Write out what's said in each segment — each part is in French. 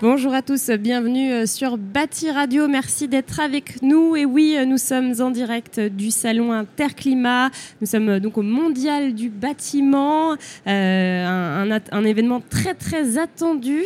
Bonjour à tous, bienvenue euh, sur Bâti Radio. Merci d'être avec nous. Et oui, euh, nous sommes en direct du salon Interclimat. Nous sommes euh, donc au Mondial du bâtiment, un, événement très très attendu.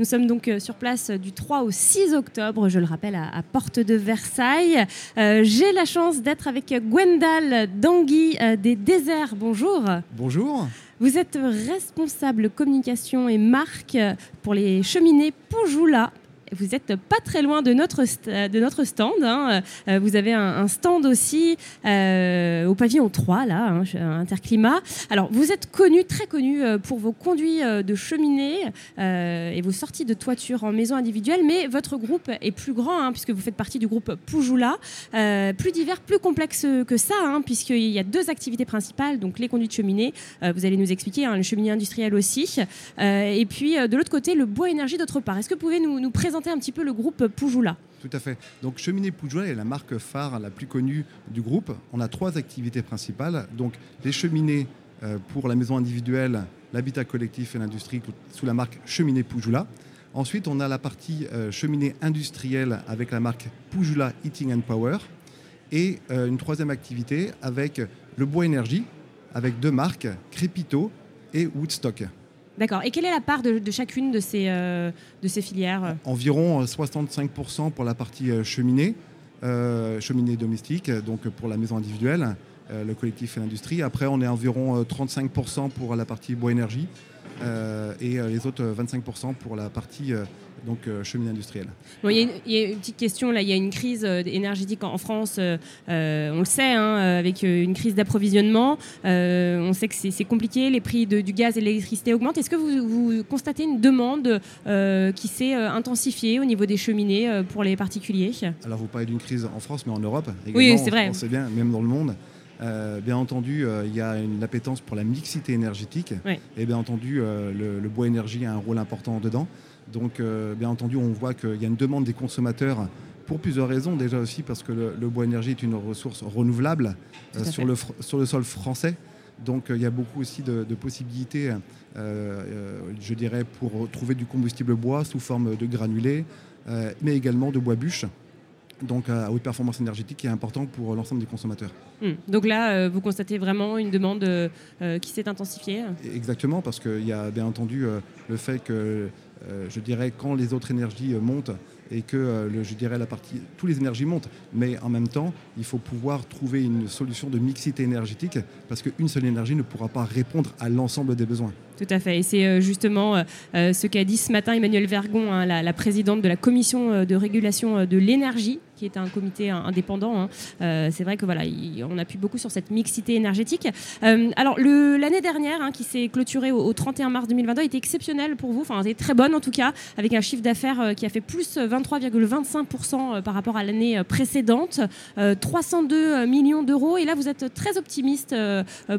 Nous sommes donc sur place du 3 au 6 octobre, je le rappelle, à, Porte de Versailles. J'ai la chance d'être avec Gwendal Dangui des Déserts. Bonjour. Bonjour. Vous êtes responsable communication et marque pour les cheminées Poujoula vous n'êtes pas très loin de notre, de notre stand. Hein. Euh, vous avez un, stand aussi euh, au pavillon 3, là, hein, Interclimat. Alors, vous êtes connu, très connu euh, pour vos conduits de cheminée et vos sorties de toiture en maison individuelle, mais votre groupe est plus grand, hein, puisque vous faites partie du groupe Poujoula. plus divers, plus complexe que ça, puisqu'il y a deux activités principales, donc les conduits de cheminée, vous allez nous expliquer, le cheminée industriel aussi, et puis de l'autre côté, le bois énergie d'autre part. Est-ce que vous pouvez nous, nous présenter un petit peu le groupe Poujoula. Tout à fait. Donc Cheminée Poujoula est la marque phare la plus connue du groupe. On a trois activités principales. Donc les cheminées euh, pour la maison individuelle, l'habitat collectif et l'industrie sous la marque Cheminée Poujoula. Ensuite, on a la partie euh, cheminée industrielle avec la marque Poujoula Heating and Power. Et euh, une troisième activité avec le bois énergie, avec deux marques, Crépito et Woodstock. D'accord. Et quelle est la part de, chacune de ces, euh, de ces filières? Environ 65% euh, pour la partie euh, cheminée, cheminée domestique, donc pour la maison individuelle, le collectif et l'industrie. Après, on est environ 35% pour la partie bois énergie et les autres 25% pour la partie donc euh, cheminée industrielle. Bon, il, y a une, petite question là, il y a une crise euh, énergétique en, France, euh, on le sait, hein, avec une crise d'approvisionnement. on sait que c'est compliqué, les prix du gaz et de l'électricité augmentent. Est-ce que vous, constatez une demande qui s'est intensifiée au niveau des cheminées pour les particuliers? Alors vous parlez d'une crise en France, mais en Europe également. Oui, c'est vrai. On sait bien, même dans le monde. Bien entendu, il y a une appétence pour la mixité énergétique. Et bien entendu, le, bois énergie a un rôle important dedans. Donc, euh, bien entendu, on voit qu'il y a une demande des consommateurs pour plusieurs raisons. Déjà aussi parce que le, bois énergie est une ressource renouvelable euh, sur, le, sur le sol français. Donc euh, il y a beaucoup aussi de, possibilités, je dirais, pour trouver du combustible bois sous forme de granulés, mais également de bois bûche donc à haute performance énergétique qui est important pour l'ensemble des consommateurs. Hmm. Donc là, vous constatez vraiment une demande qui s'est intensifiée? Exactement, parce qu'il y a bien entendu le fait que euh, je dirais, quand les autres énergies euh, montent et que euh, je dirais la partie, tous les énergies montent, mais en même temps, il faut pouvoir trouver une solution de mixité énergétique parce qu'une seule énergie ne pourra pas répondre à l'ensemble des besoins. Tout à fait. Et c'est justement ce qu'a dit ce matin Emmanuel Vergon, hein, la, présidente de la commission de régulation de l'énergie, qui est un comité indépendant. Hein. c'est vrai que voilà, on appuie beaucoup sur cette mixité énergétique. alors l'année dernière, hein, qui s'est clôturée au, 31 mars 2022, a été exceptionnelle pour vous. Enfin, elle était très bonne en tout cas, avec un chiffre d'affaires qui a fait plus 23,25% par rapport à l'année précédente, 302 millions d'euros. Et là, vous êtes très optimiste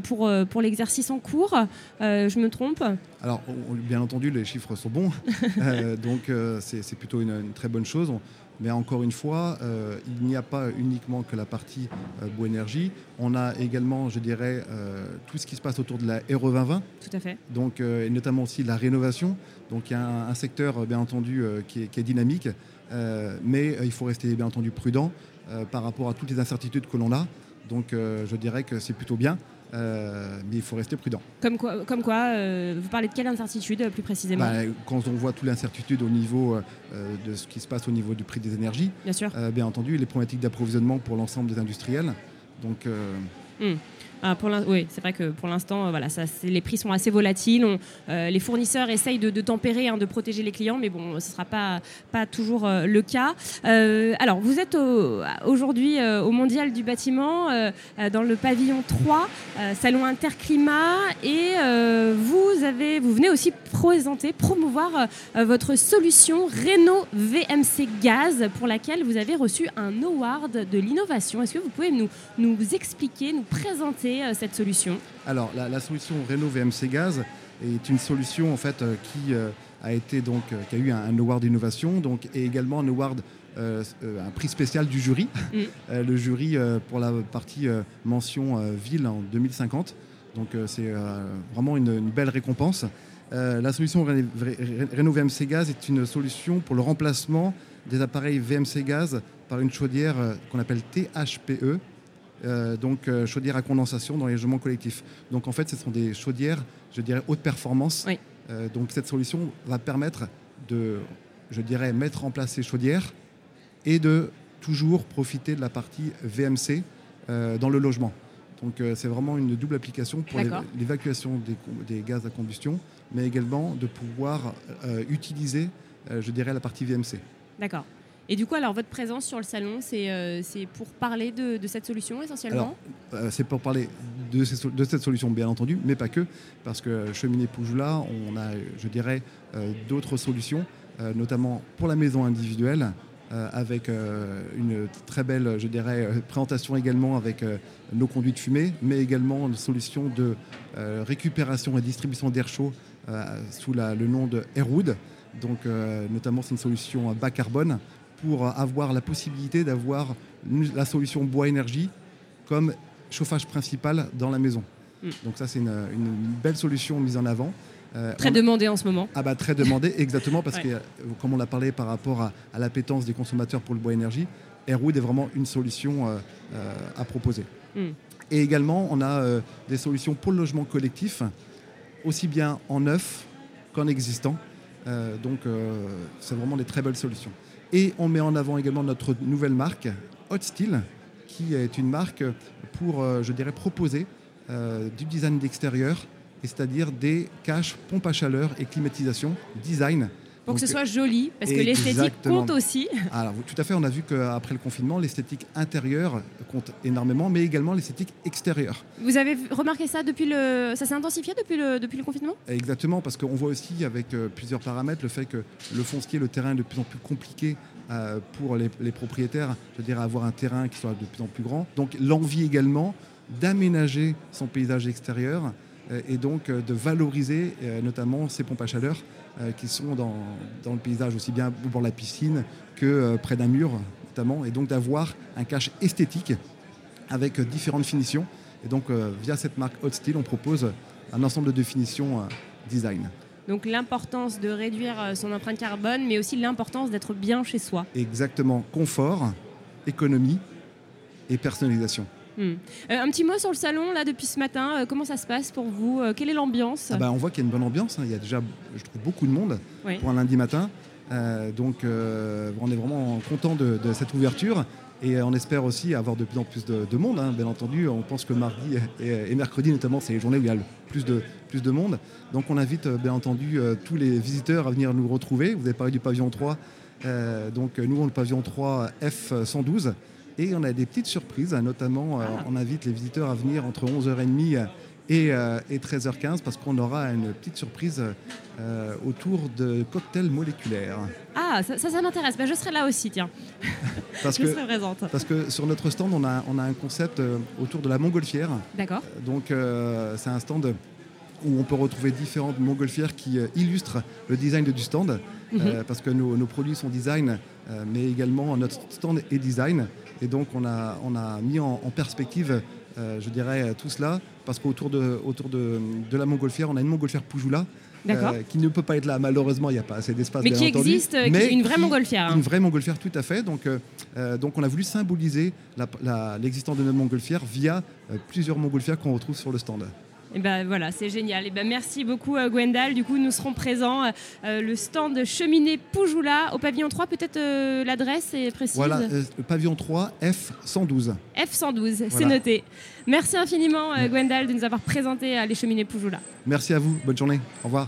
pour, pour l'exercice en cours. je me trompe? Alors, bien entendu, les chiffres sont bons, euh, donc euh, c'est plutôt une, très bonne chose. Mais encore une fois, euh, il n'y a pas uniquement que la partie bois énergie. On a également, je dirais, tout ce qui se passe autour de la RE 2020. Tout à fait. Donc, et notamment aussi la rénovation. Donc, il y a un, secteur, bien entendu, qui est, qui, est, dynamique. mais il faut rester, bien entendu, prudent par rapport à toutes les incertitudes que l'on a. Donc, je dirais que c'est plutôt bien. Euh, mais il faut rester prudent. Comme quoi, comme quoi euh, vous parlez de quelle incertitude euh, plus précisément? Bah, Quand on voit toute l'incertitude au niveau de ce qui se passe au niveau du prix des énergies, bien, sûr. bien entendu, les problématiques d'approvisionnement pour l'ensemble des industriels. Donc, Ah, oui, c'est vrai que pour l'instant, euh, les prix sont assez volatiles. Euh, les fournisseurs essayent de, tempérer, hein, de protéger les clients, mais bon, ce ne sera pas, toujours euh, le cas. alors, vous êtes aujourd'hui au Mondial du bâtiment, dans le pavillon 3, salon interclimat, et vous venez aussi présenter, promouvoir votre solution Renault VMC Gaz, pour laquelle vous avez reçu un award de l'innovation. Est-ce que vous pouvez nous, nous expliquer, nous présenter euh, cette solution Alors, la, solution Renault VMC Gaz est une solution en fait euh, qui, euh, a été donc qui a eu un, award d'innovation donc et également un award un prix spécial du jury, mm. le jury pour la partie mention ville en 2050. Donc c'est vraiment une, une, belle récompense. la solution Renault VMC Gaz est une solution pour le remplacement des appareils VMC Gaz par une chaudière qu'on appelle THPE, euh, donc euh, chaudière à condensation dans les logements collectifs. Donc en fait, ce sont des chaudières, je dirais, haute performance. Euh, donc cette solution va permettre de, je dirais, mettre en place ces chaudières et de toujours profiter de la partie VMC dans le logement. Donc c'est vraiment une double application pour l'évacuation des, gaz à combustion, mais également de pouvoir utiliser, je dirais, la partie VMC. D'accord. Et du coup, alors votre présence sur le salon, c'est euh, pour parler de, cette solution essentiellement euh, C'est pour parler de, cette solution, bien entendu, mais pas que, parce que Cheminée Poujoula, on a, je dirais, euh, d'autres solutions, notamment pour la maison individuelle, avec une très belle, je dirais, présentation également avec nos conduits de fumée, mais également une solution de récupération et distribution d'air chaud sous le nom de Airwood. Donc, notamment, c'est une solution bas carbone pour avoir la possibilité d'avoir la solution bois-énergie comme chauffage principal dans la maison. Hmm. Donc ça, c'est une, belle solution mise en avant. Euh, très demandée en ce moment. Ah bah très demandée, exactement, parce que comme on l'a parlé par rapport à, l'appétence des consommateurs pour le bois-énergie, Airwood est vraiment une solution euh, euh, à proposer. Hmm. Et également, on a des solutions pour le logement collectif, aussi bien en neuf qu'en existant. donc, c'est vraiment des très belles solutions. Et on met en avant également notre nouvelle marque, Hot Steel, qui est une marque pour, euh, je dirais, proposer euh, du design d'extérieur, c'est-à-dire des caches, pompes à chaleur et climatisation, design pour que ce soit joli, parce que l'esthétique compte aussi. Alors, tout à fait, on a vu qu'après le confinement, l'esthétique intérieure compte énormément, mais également l'esthétique extérieure. Vous avez remarqué ça depuis le. Ça s'est intensivé depuis le, depuis le confinement? Exactement, parce qu'on voit aussi avec euh, plusieurs paramètres le fait que le foncier, le terrain est de plus en plus compliqué euh, pour les, propriétaires, je veux dire, avoir un terrain qui soit de plus en plus grand. Donc, l'envie également d'aménager son paysage extérieur euh, et donc de valoriser notamment ces pompes à chaleur qui sont dans, le paysage, aussi bien pour la piscine que euh, près d'un mur notamment, et donc d'avoir un cache esthétique avec différentes finitions. Et donc euh, via cette marque Hot Steel, on propose un ensemble de définitions design. Donc l'importance de réduire son empreinte carbone, mais aussi l'importance d'être bien chez soi. Exactement, confort, économie et personnalisation. Hmm. Euh, un petit mot sur le salon là depuis ce matin. Euh, comment ça se passe pour vous euh, Quelle est l'ambiance ah bah, On voit qu'il y a une bonne ambiance. Hein. Il y a déjà, je trouve, beaucoup de monde pour un lundi matin. donc on est vraiment content de, cette ouverture. Et on espère aussi avoir de plus en plus de, monde, hein. bien entendu. On pense que mardi et, mercredi, notamment, c'est les journées où il y a le plus de, plus de monde. Donc on invite, bien entendu, tous les visiteurs à venir nous retrouver. Vous avez parlé du pavillon 3. donc nous, on le pavillon 3 F112. Et on a des petites surprises, notamment euh, ah. on invite les visiteurs à venir entre 11h30 et, 13h15 euh, parce qu'on aura une petite surprise euh, autour de cocktails moléculaires. Ah, ça, ça, m'intéresse. Ben, je serai là aussi, tiens. parce je que, serai présente. Parce que sur notre stand, on a, on a un concept autour de la montgolfière. D'accord. Donc, c'est un stand où on peut retrouver différentes montgolfières qui illustrent le design du stand. Mhm. parce que nos, nos, produits sont design, mais également notre stand est design. Et donc on a, on a mis en, perspective, euh, je dirais, tout cela, parce qu'autour de, autour de, de, la montgolfière, on a une montgolfière Poujoula. Euh, qui ne peut pas être là, malheureusement, il n'y a pas assez d'espace. Mais qui existe, mais une vraie montgolfière. Hein. Une vraie montgolfière, tout à fait. Donc, euh, donc on a voulu symboliser l'existence de notre montgolfière via plusieurs montgolfières qu'on retrouve sur le stand. Et ben voilà, c'est génial. Et ben merci beaucoup euh, Gwendal. Du coup, nous serons présents euh, le stand cheminée Poujoula au pavillon 3. Peut-être euh, l'adresse est précise. Voilà, le pavillon 3 F112. F112, c'est noté. Merci infiniment Gwendal de nous avoir présenté les cheminées Poujoula. Merci à vous. Bonne journée. Au revoir.